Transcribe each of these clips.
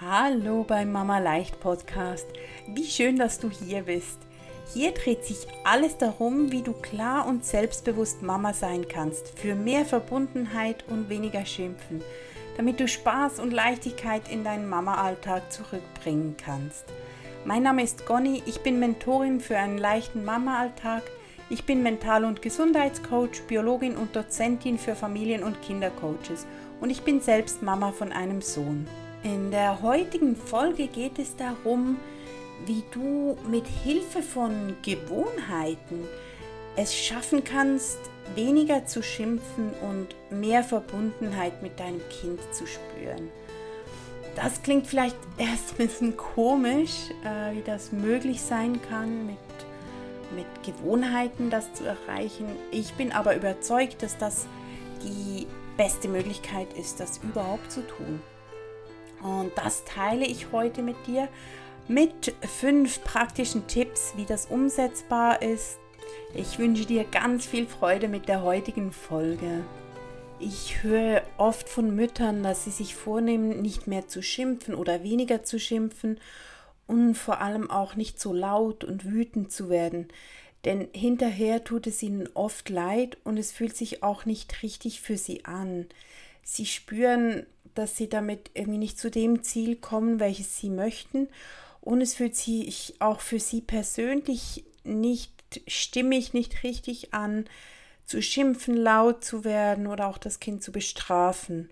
Hallo beim Mama Leicht Podcast. Wie schön, dass du hier bist. Hier dreht sich alles darum, wie du klar und selbstbewusst Mama sein kannst, für mehr Verbundenheit und weniger Schimpfen, damit du Spaß und Leichtigkeit in deinen Mama-Alltag zurückbringen kannst. Mein Name ist Conny, ich bin Mentorin für einen leichten Mama-Alltag. Ich bin Mental- und Gesundheitscoach, Biologin und Dozentin für Familien- und Kindercoaches und ich bin selbst Mama von einem Sohn. In der heutigen Folge geht es darum, wie du mit Hilfe von Gewohnheiten es schaffen kannst, weniger zu schimpfen und mehr Verbundenheit mit deinem Kind zu spüren. Das klingt vielleicht erst ein bisschen komisch, äh, wie das möglich sein kann, mit, mit Gewohnheiten das zu erreichen. Ich bin aber überzeugt, dass das die beste Möglichkeit ist, das überhaupt zu tun. Und das teile ich heute mit dir mit fünf praktischen Tipps, wie das umsetzbar ist. Ich wünsche dir ganz viel Freude mit der heutigen Folge. Ich höre oft von Müttern, dass sie sich vornehmen, nicht mehr zu schimpfen oder weniger zu schimpfen und vor allem auch nicht so laut und wütend zu werden. Denn hinterher tut es ihnen oft leid und es fühlt sich auch nicht richtig für sie an. Sie spüren, dass sie damit irgendwie nicht zu dem Ziel kommen, welches sie möchten. Und es fühlt sich auch für sie persönlich nicht stimmig, nicht richtig an, zu schimpfen, laut zu werden oder auch das Kind zu bestrafen.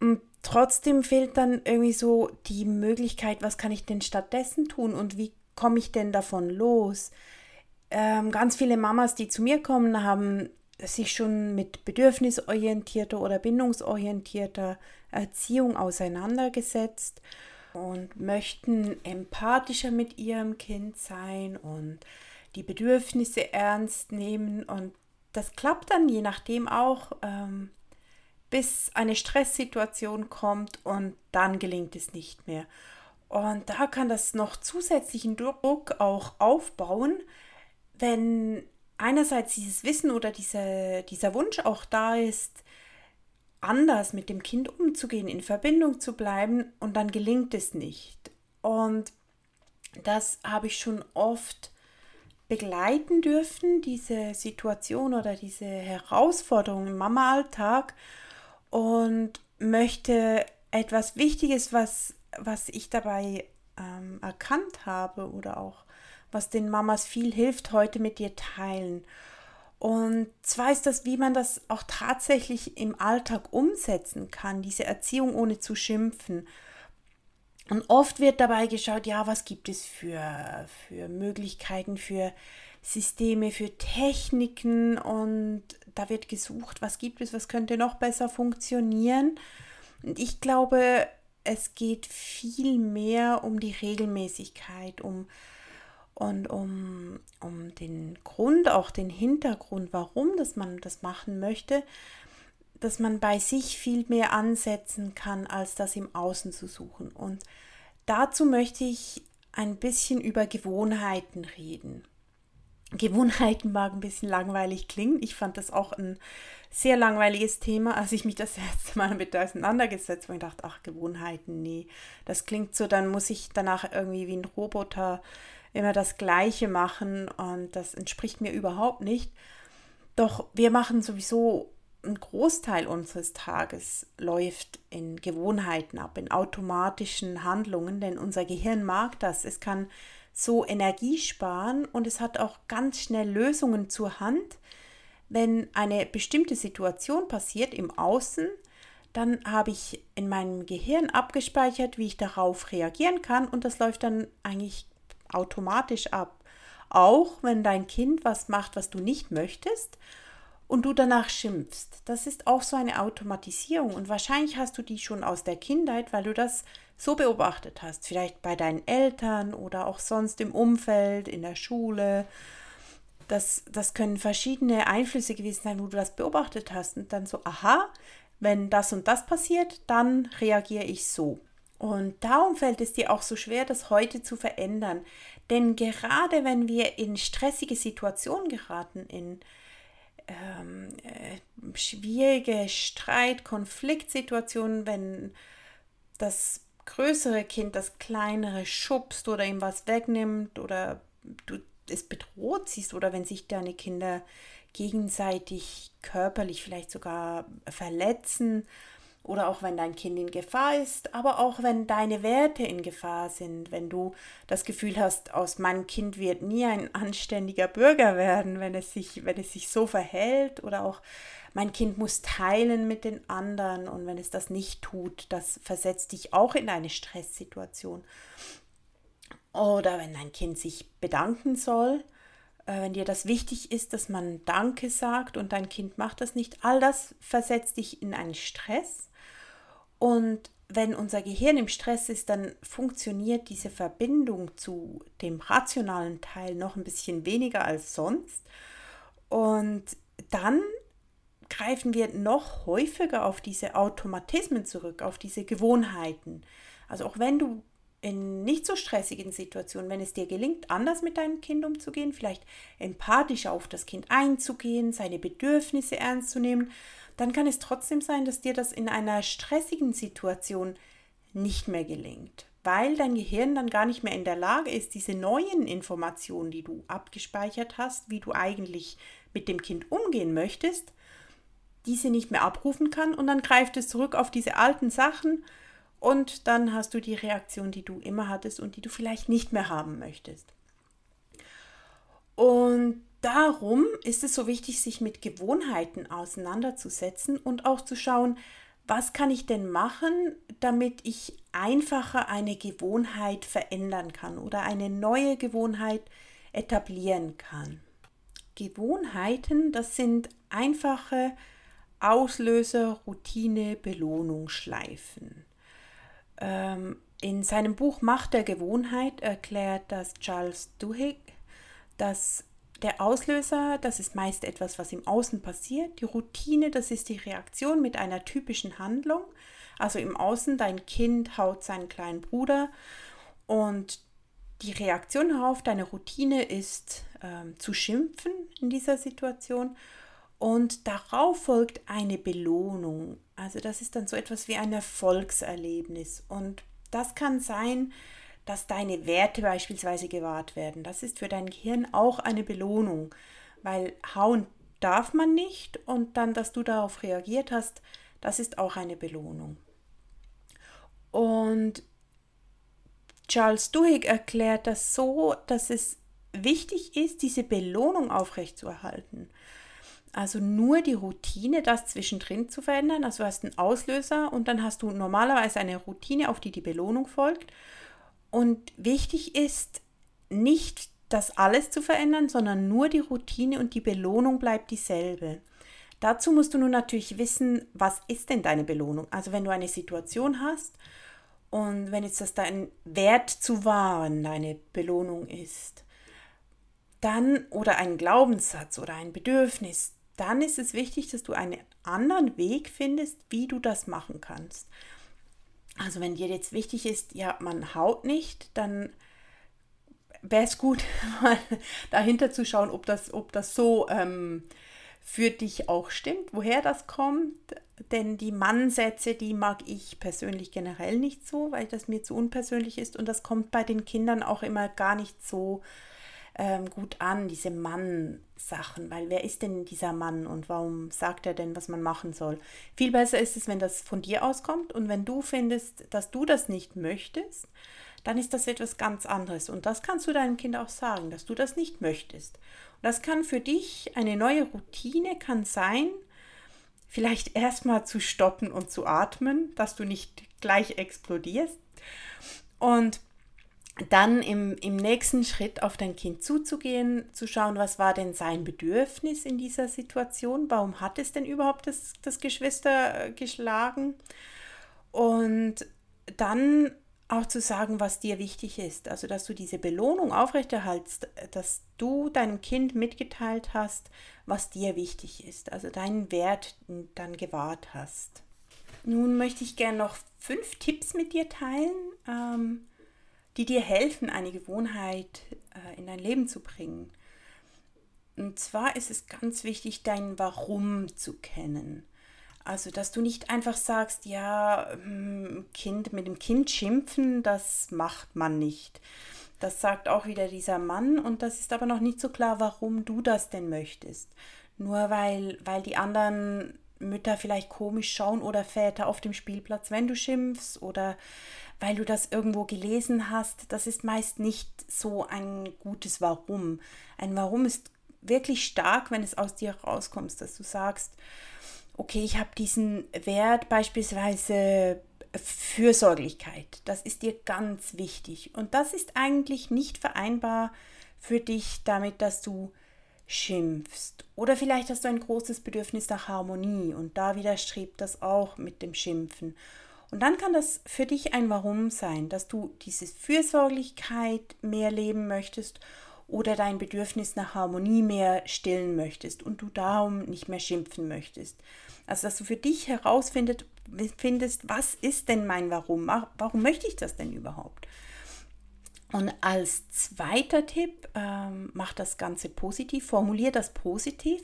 Und trotzdem fehlt dann irgendwie so die Möglichkeit, was kann ich denn stattdessen tun und wie komme ich denn davon los? Ähm, ganz viele Mamas, die zu mir kommen, haben sich schon mit bedürfnisorientierter oder bindungsorientierter Erziehung auseinandergesetzt und möchten empathischer mit ihrem Kind sein und die Bedürfnisse ernst nehmen. Und das klappt dann je nachdem auch, ähm, bis eine Stresssituation kommt und dann gelingt es nicht mehr. Und da kann das noch zusätzlichen Druck auch aufbauen, wenn einerseits dieses Wissen oder diese, dieser Wunsch auch da ist, anders mit dem Kind umzugehen, in Verbindung zu bleiben und dann gelingt es nicht. Und das habe ich schon oft begleiten dürfen, diese Situation oder diese Herausforderung im Mama-Alltag und möchte etwas Wichtiges, was, was ich dabei ähm, erkannt habe oder auch was den Mamas viel hilft, heute mit dir teilen. Und zwar ist das, wie man das auch tatsächlich im Alltag umsetzen kann, diese Erziehung ohne zu schimpfen. Und oft wird dabei geschaut, ja, was gibt es für, für Möglichkeiten, für Systeme, für Techniken und da wird gesucht, was gibt es, was könnte noch besser funktionieren. Und ich glaube, es geht viel mehr um die Regelmäßigkeit, um und um, um den Grund, auch den Hintergrund, warum dass man das machen möchte, dass man bei sich viel mehr ansetzen kann, als das im Außen zu suchen. Und dazu möchte ich ein bisschen über Gewohnheiten reden. Gewohnheiten mag ein bisschen langweilig klingen. Ich fand das auch ein sehr langweiliges Thema, als ich mich das erste Mal mit auseinandergesetzt habe. Ich dachte, ach, Gewohnheiten, nee, das klingt so, dann muss ich danach irgendwie wie ein Roboter immer das Gleiche machen und das entspricht mir überhaupt nicht. Doch wir machen sowieso ein Großteil unseres Tages läuft in Gewohnheiten ab, in automatischen Handlungen, denn unser Gehirn mag das. Es kann so Energie sparen und es hat auch ganz schnell Lösungen zur Hand. Wenn eine bestimmte Situation passiert im Außen, dann habe ich in meinem Gehirn abgespeichert, wie ich darauf reagieren kann und das läuft dann eigentlich automatisch ab. Auch wenn dein Kind was macht, was du nicht möchtest und du danach schimpfst. Das ist auch so eine Automatisierung und wahrscheinlich hast du die schon aus der Kindheit, weil du das so beobachtet hast. Vielleicht bei deinen Eltern oder auch sonst im Umfeld, in der Schule. Das, das können verschiedene Einflüsse gewesen sein, wo du das beobachtet hast und dann so, aha, wenn das und das passiert, dann reagiere ich so. Und darum fällt es dir auch so schwer, das heute zu verändern. Denn gerade wenn wir in stressige Situationen geraten, in ähm, äh, schwierige Streit, Konfliktsituationen, wenn das größere Kind das kleinere schubst oder ihm was wegnimmt oder du es bedroht siehst oder wenn sich deine Kinder gegenseitig körperlich vielleicht sogar verletzen oder auch wenn dein Kind in Gefahr ist, aber auch wenn deine Werte in Gefahr sind, wenn du das Gefühl hast, aus meinem Kind wird nie ein anständiger Bürger werden, wenn es sich, wenn es sich so verhält. Oder auch mein Kind muss teilen mit den anderen. Und wenn es das nicht tut, das versetzt dich auch in eine Stresssituation. Oder wenn dein Kind sich bedanken soll, wenn dir das wichtig ist, dass man Danke sagt und dein Kind macht das nicht, all das versetzt dich in einen Stress. Und wenn unser Gehirn im Stress ist, dann funktioniert diese Verbindung zu dem rationalen Teil noch ein bisschen weniger als sonst. Und dann greifen wir noch häufiger auf diese Automatismen zurück, auf diese Gewohnheiten. Also auch wenn du in nicht so stressigen Situationen, wenn es dir gelingt, anders mit deinem Kind umzugehen, vielleicht empathisch auf das Kind einzugehen, seine Bedürfnisse ernst zu nehmen, dann kann es trotzdem sein, dass dir das in einer stressigen Situation nicht mehr gelingt, weil dein Gehirn dann gar nicht mehr in der Lage ist, diese neuen Informationen, die du abgespeichert hast, wie du eigentlich mit dem Kind umgehen möchtest, diese nicht mehr abrufen kann und dann greift es zurück auf diese alten Sachen und dann hast du die Reaktion, die du immer hattest und die du vielleicht nicht mehr haben möchtest. Und darum ist es so wichtig, sich mit Gewohnheiten auseinanderzusetzen und auch zu schauen, was kann ich denn machen, damit ich einfacher eine Gewohnheit verändern kann oder eine neue Gewohnheit etablieren kann. Gewohnheiten, das sind einfache Auslöser, Routine, Belohnungsschleifen. Ähm, in seinem Buch Macht der Gewohnheit erklärt das Charles Duhigg, dass der Auslöser, das ist meist etwas, was im Außen passiert. Die Routine, das ist die Reaktion mit einer typischen Handlung. Also im Außen, dein Kind haut seinen kleinen Bruder und die Reaktion darauf, deine Routine ist ähm, zu schimpfen in dieser Situation und darauf folgt eine Belohnung. Also das ist dann so etwas wie ein Erfolgserlebnis. Und das kann sein, dass deine Werte beispielsweise gewahrt werden. Das ist für dein Gehirn auch eine Belohnung, weil hauen darf man nicht und dann, dass du darauf reagiert hast, das ist auch eine Belohnung. Und Charles Duhigg erklärt das so, dass es wichtig ist, diese Belohnung aufrechtzuerhalten. Also nur die Routine, das zwischendrin zu verändern. Also du hast einen Auslöser und dann hast du normalerweise eine Routine, auf die die Belohnung folgt. Und wichtig ist nicht das alles zu verändern, sondern nur die Routine und die Belohnung bleibt dieselbe. Dazu musst du nun natürlich wissen, was ist denn deine Belohnung? Also wenn du eine Situation hast und wenn jetzt das dein Wert zu wahren deine Belohnung ist, dann oder ein Glaubenssatz oder ein Bedürfnis, dann ist es wichtig, dass du einen anderen Weg findest, wie du das machen kannst. Also wenn dir jetzt wichtig ist, ja, man haut nicht, dann wäre es gut, mal dahinter zu schauen, ob das, ob das so ähm, für dich auch stimmt, woher das kommt. Denn die Mannsätze, die mag ich persönlich generell nicht so, weil das mir zu unpersönlich ist und das kommt bei den Kindern auch immer gar nicht so ähm, gut an, diese Mann-Sachen, weil wer ist denn dieser Mann und warum sagt er denn, was man machen soll? Viel besser ist es, wenn das von dir auskommt und wenn du findest, dass du das nicht möchtest, dann ist das etwas ganz anderes. Und das kannst du deinem Kind auch sagen, dass du das nicht möchtest. Und das kann für dich eine neue Routine kann sein, vielleicht erstmal zu stoppen und zu atmen, dass du nicht gleich explodierst. Und dann im, im nächsten Schritt auf dein Kind zuzugehen, zu schauen, was war denn sein Bedürfnis in dieser Situation, warum hat es denn überhaupt das, das Geschwister äh, geschlagen und dann auch zu sagen, was dir wichtig ist, also dass du diese Belohnung aufrechterhaltst, dass du deinem Kind mitgeteilt hast, was dir wichtig ist, also deinen Wert dann gewahrt hast. Nun möchte ich gerne noch fünf Tipps mit dir teilen. Ähm, die dir helfen, eine Gewohnheit äh, in dein Leben zu bringen. Und zwar ist es ganz wichtig, dein Warum zu kennen. Also, dass du nicht einfach sagst, ja, hm, Kind mit dem Kind schimpfen, das macht man nicht. Das sagt auch wieder dieser Mann und das ist aber noch nicht so klar, warum du das denn möchtest. Nur weil, weil die anderen Mütter vielleicht komisch schauen oder Väter auf dem Spielplatz, wenn du schimpfst oder weil du das irgendwo gelesen hast. Das ist meist nicht so ein gutes Warum. Ein Warum ist wirklich stark, wenn es aus dir rauskommt, dass du sagst, okay, ich habe diesen Wert beispielsweise Fürsorglichkeit. Das ist dir ganz wichtig. Und das ist eigentlich nicht vereinbar für dich damit, dass du schimpfst. Oder vielleicht hast du ein großes Bedürfnis nach Harmonie und da widerstrebt das auch mit dem Schimpfen. Und dann kann das für dich ein Warum sein, dass du diese Fürsorglichkeit mehr leben möchtest oder dein Bedürfnis nach Harmonie mehr stillen möchtest und du darum nicht mehr schimpfen möchtest. Also dass du für dich herausfindest, findest, was ist denn mein Warum? Warum möchte ich das denn überhaupt? Und als zweiter Tipp, ähm, mach das Ganze positiv, formulier das positiv.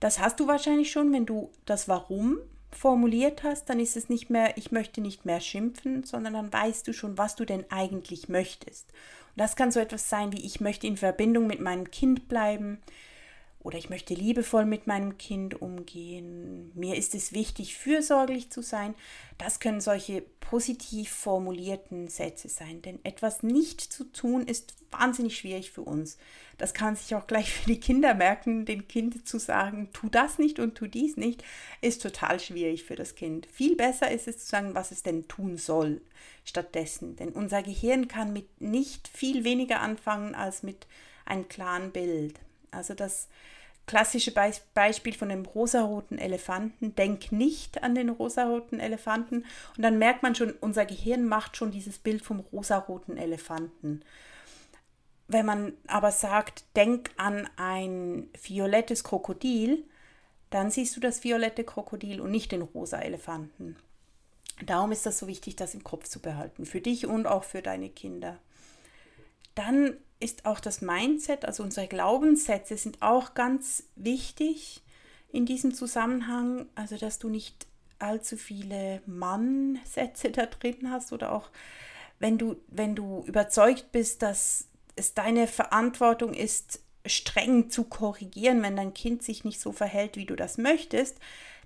Das hast du wahrscheinlich schon, wenn du das Warum formuliert hast, dann ist es nicht mehr, ich möchte nicht mehr schimpfen, sondern dann weißt du schon, was du denn eigentlich möchtest. Und das kann so etwas sein wie, ich möchte in Verbindung mit meinem Kind bleiben, oder ich möchte liebevoll mit meinem Kind umgehen. Mir ist es wichtig, fürsorglich zu sein. Das können solche positiv formulierten Sätze sein. Denn etwas nicht zu tun ist wahnsinnig schwierig für uns. Das kann sich auch gleich für die Kinder merken. Den Kind zu sagen, tu das nicht und tu dies nicht, ist total schwierig für das Kind. Viel besser ist es zu sagen, was es denn tun soll stattdessen. Denn unser Gehirn kann mit nicht viel weniger anfangen als mit einem klaren Bild. Also das klassische Be Beispiel von dem rosaroten Elefanten. Denk nicht an den rosaroten Elefanten. Und dann merkt man schon, unser Gehirn macht schon dieses Bild vom rosaroten Elefanten. Wenn man aber sagt, denk an ein violettes Krokodil, dann siehst du das violette Krokodil und nicht den rosa Elefanten. Darum ist das so wichtig, das im Kopf zu behalten, für dich und auch für deine Kinder. Dann ist auch das Mindset, also unsere Glaubenssätze sind auch ganz wichtig in diesem Zusammenhang. Also, dass du nicht allzu viele Mann-Sätze da drin hast oder auch wenn du, wenn du überzeugt bist, dass es deine Verantwortung ist, streng zu korrigieren, wenn dein Kind sich nicht so verhält, wie du das möchtest,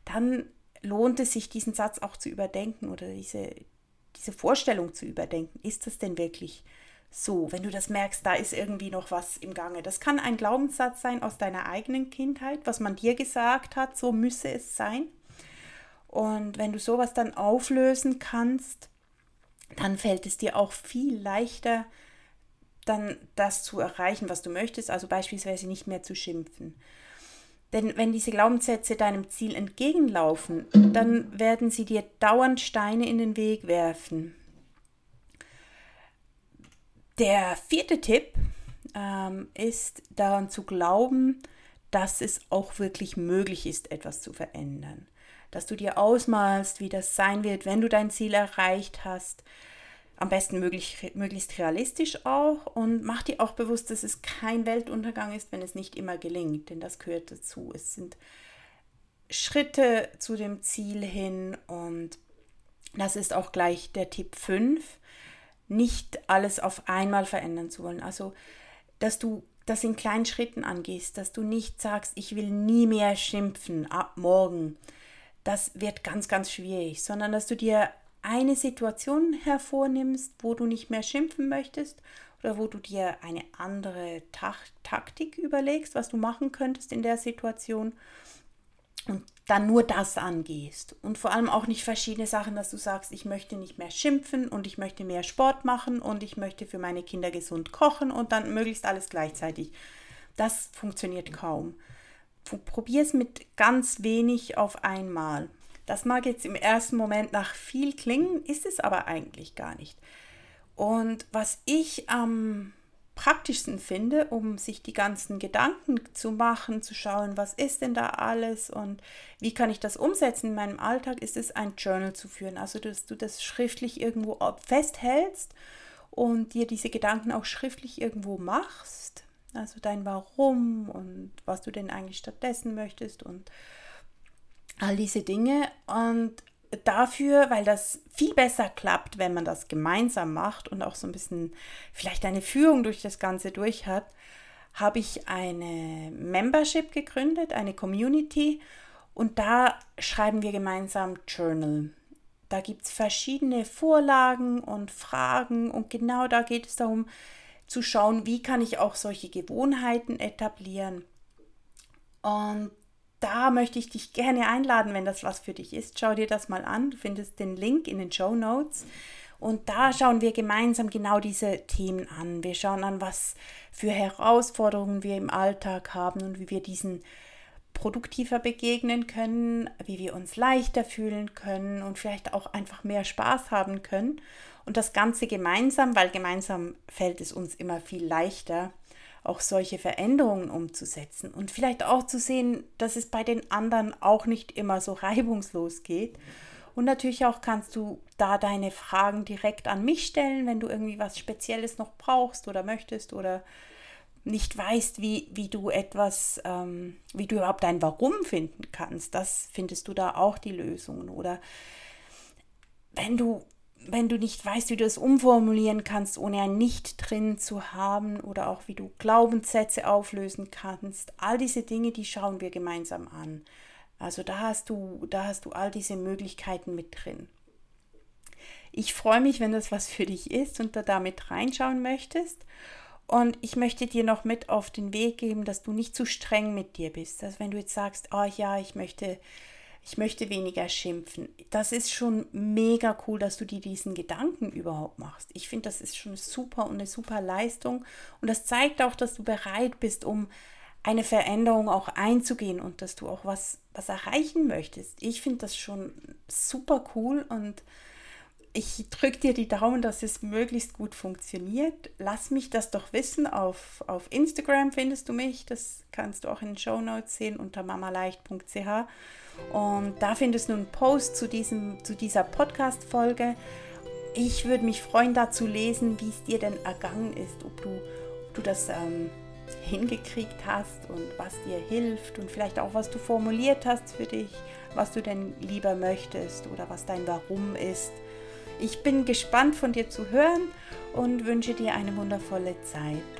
dann lohnt es sich, diesen Satz auch zu überdenken oder diese, diese Vorstellung zu überdenken. Ist das denn wirklich so, wenn du das merkst, da ist irgendwie noch was im Gange. Das kann ein Glaubenssatz sein aus deiner eigenen Kindheit, was man dir gesagt hat, so müsse es sein. Und wenn du sowas dann auflösen kannst, dann fällt es dir auch viel leichter, dann das zu erreichen, was du möchtest, also beispielsweise nicht mehr zu schimpfen. Denn wenn diese Glaubenssätze deinem Ziel entgegenlaufen, dann werden sie dir dauernd Steine in den Weg werfen. Der vierte Tipp ähm, ist daran zu glauben, dass es auch wirklich möglich ist, etwas zu verändern. Dass du dir ausmalst, wie das sein wird, wenn du dein Ziel erreicht hast. Am besten möglich, möglichst realistisch auch und mach dir auch bewusst, dass es kein Weltuntergang ist, wenn es nicht immer gelingt, denn das gehört dazu. Es sind Schritte zu dem Ziel hin und das ist auch gleich der Tipp 5 nicht alles auf einmal verändern zu wollen. Also, dass du das in kleinen Schritten angehst, dass du nicht sagst, ich will nie mehr schimpfen ab morgen. Das wird ganz, ganz schwierig, sondern dass du dir eine Situation hervornimmst, wo du nicht mehr schimpfen möchtest oder wo du dir eine andere Taktik überlegst, was du machen könntest in der Situation und dann nur das angehst und vor allem auch nicht verschiedene Sachen, dass du sagst, ich möchte nicht mehr schimpfen und ich möchte mehr Sport machen und ich möchte für meine Kinder gesund kochen und dann möglichst alles gleichzeitig. Das funktioniert kaum. Probier es mit ganz wenig auf einmal. Das mag jetzt im ersten Moment nach viel klingen, ist es aber eigentlich gar nicht. Und was ich am praktischsten finde, um sich die ganzen Gedanken zu machen, zu schauen, was ist denn da alles und wie kann ich das umsetzen in meinem Alltag, ist es ein Journal zu führen. Also, dass du das schriftlich irgendwo festhältst und dir diese Gedanken auch schriftlich irgendwo machst. Also dein Warum und was du denn eigentlich stattdessen möchtest und All diese Dinge und dafür, weil das viel besser klappt, wenn man das gemeinsam macht und auch so ein bisschen vielleicht eine Führung durch das Ganze durch hat, habe ich eine Membership gegründet, eine Community und da schreiben wir gemeinsam Journal. Da gibt es verschiedene Vorlagen und Fragen und genau da geht es darum zu schauen, wie kann ich auch solche Gewohnheiten etablieren. Und da möchte ich dich gerne einladen, wenn das was für dich ist. Schau dir das mal an. Du findest den Link in den Show Notes. Und da schauen wir gemeinsam genau diese Themen an. Wir schauen an, was für Herausforderungen wir im Alltag haben und wie wir diesen produktiver begegnen können, wie wir uns leichter fühlen können und vielleicht auch einfach mehr Spaß haben können. Und das Ganze gemeinsam, weil gemeinsam fällt es uns immer viel leichter, auch solche Veränderungen umzusetzen und vielleicht auch zu sehen, dass es bei den anderen auch nicht immer so reibungslos geht. Und natürlich auch kannst du da deine Fragen direkt an mich stellen, wenn du irgendwie was Spezielles noch brauchst oder möchtest oder nicht weißt, wie, wie du etwas, ähm, wie du überhaupt dein Warum finden kannst. Das findest du da auch die Lösungen. Oder wenn du wenn du nicht weißt, wie du es umformulieren kannst, ohne ein Nicht drin zu haben oder auch wie du Glaubenssätze auflösen kannst, all diese Dinge, die schauen wir gemeinsam an. Also da hast du, da hast du all diese Möglichkeiten mit drin. Ich freue mich, wenn das was für dich ist und du damit reinschauen möchtest. Und ich möchte dir noch mit auf den Weg geben, dass du nicht zu streng mit dir bist. Also wenn du jetzt sagst, oh ja, ich möchte ich möchte weniger schimpfen. Das ist schon mega cool, dass du dir diesen Gedanken überhaupt machst. Ich finde, das ist schon super und eine super Leistung. Und das zeigt auch, dass du bereit bist, um eine Veränderung auch einzugehen und dass du auch was, was erreichen möchtest. Ich finde das schon super cool und ich drücke dir die Daumen, dass es möglichst gut funktioniert. Lass mich das doch wissen. Auf, auf Instagram findest du mich. Das kannst du auch in den Show Notes sehen unter mamaleicht.ch. Und da findest du einen Post zu, diesem, zu dieser Podcast-Folge. Ich würde mich freuen, da zu lesen, wie es dir denn ergangen ist, ob du, ob du das ähm, hingekriegt hast und was dir hilft und vielleicht auch, was du formuliert hast für dich, was du denn lieber möchtest oder was dein Warum ist. Ich bin gespannt von dir zu hören und wünsche dir eine wundervolle Zeit.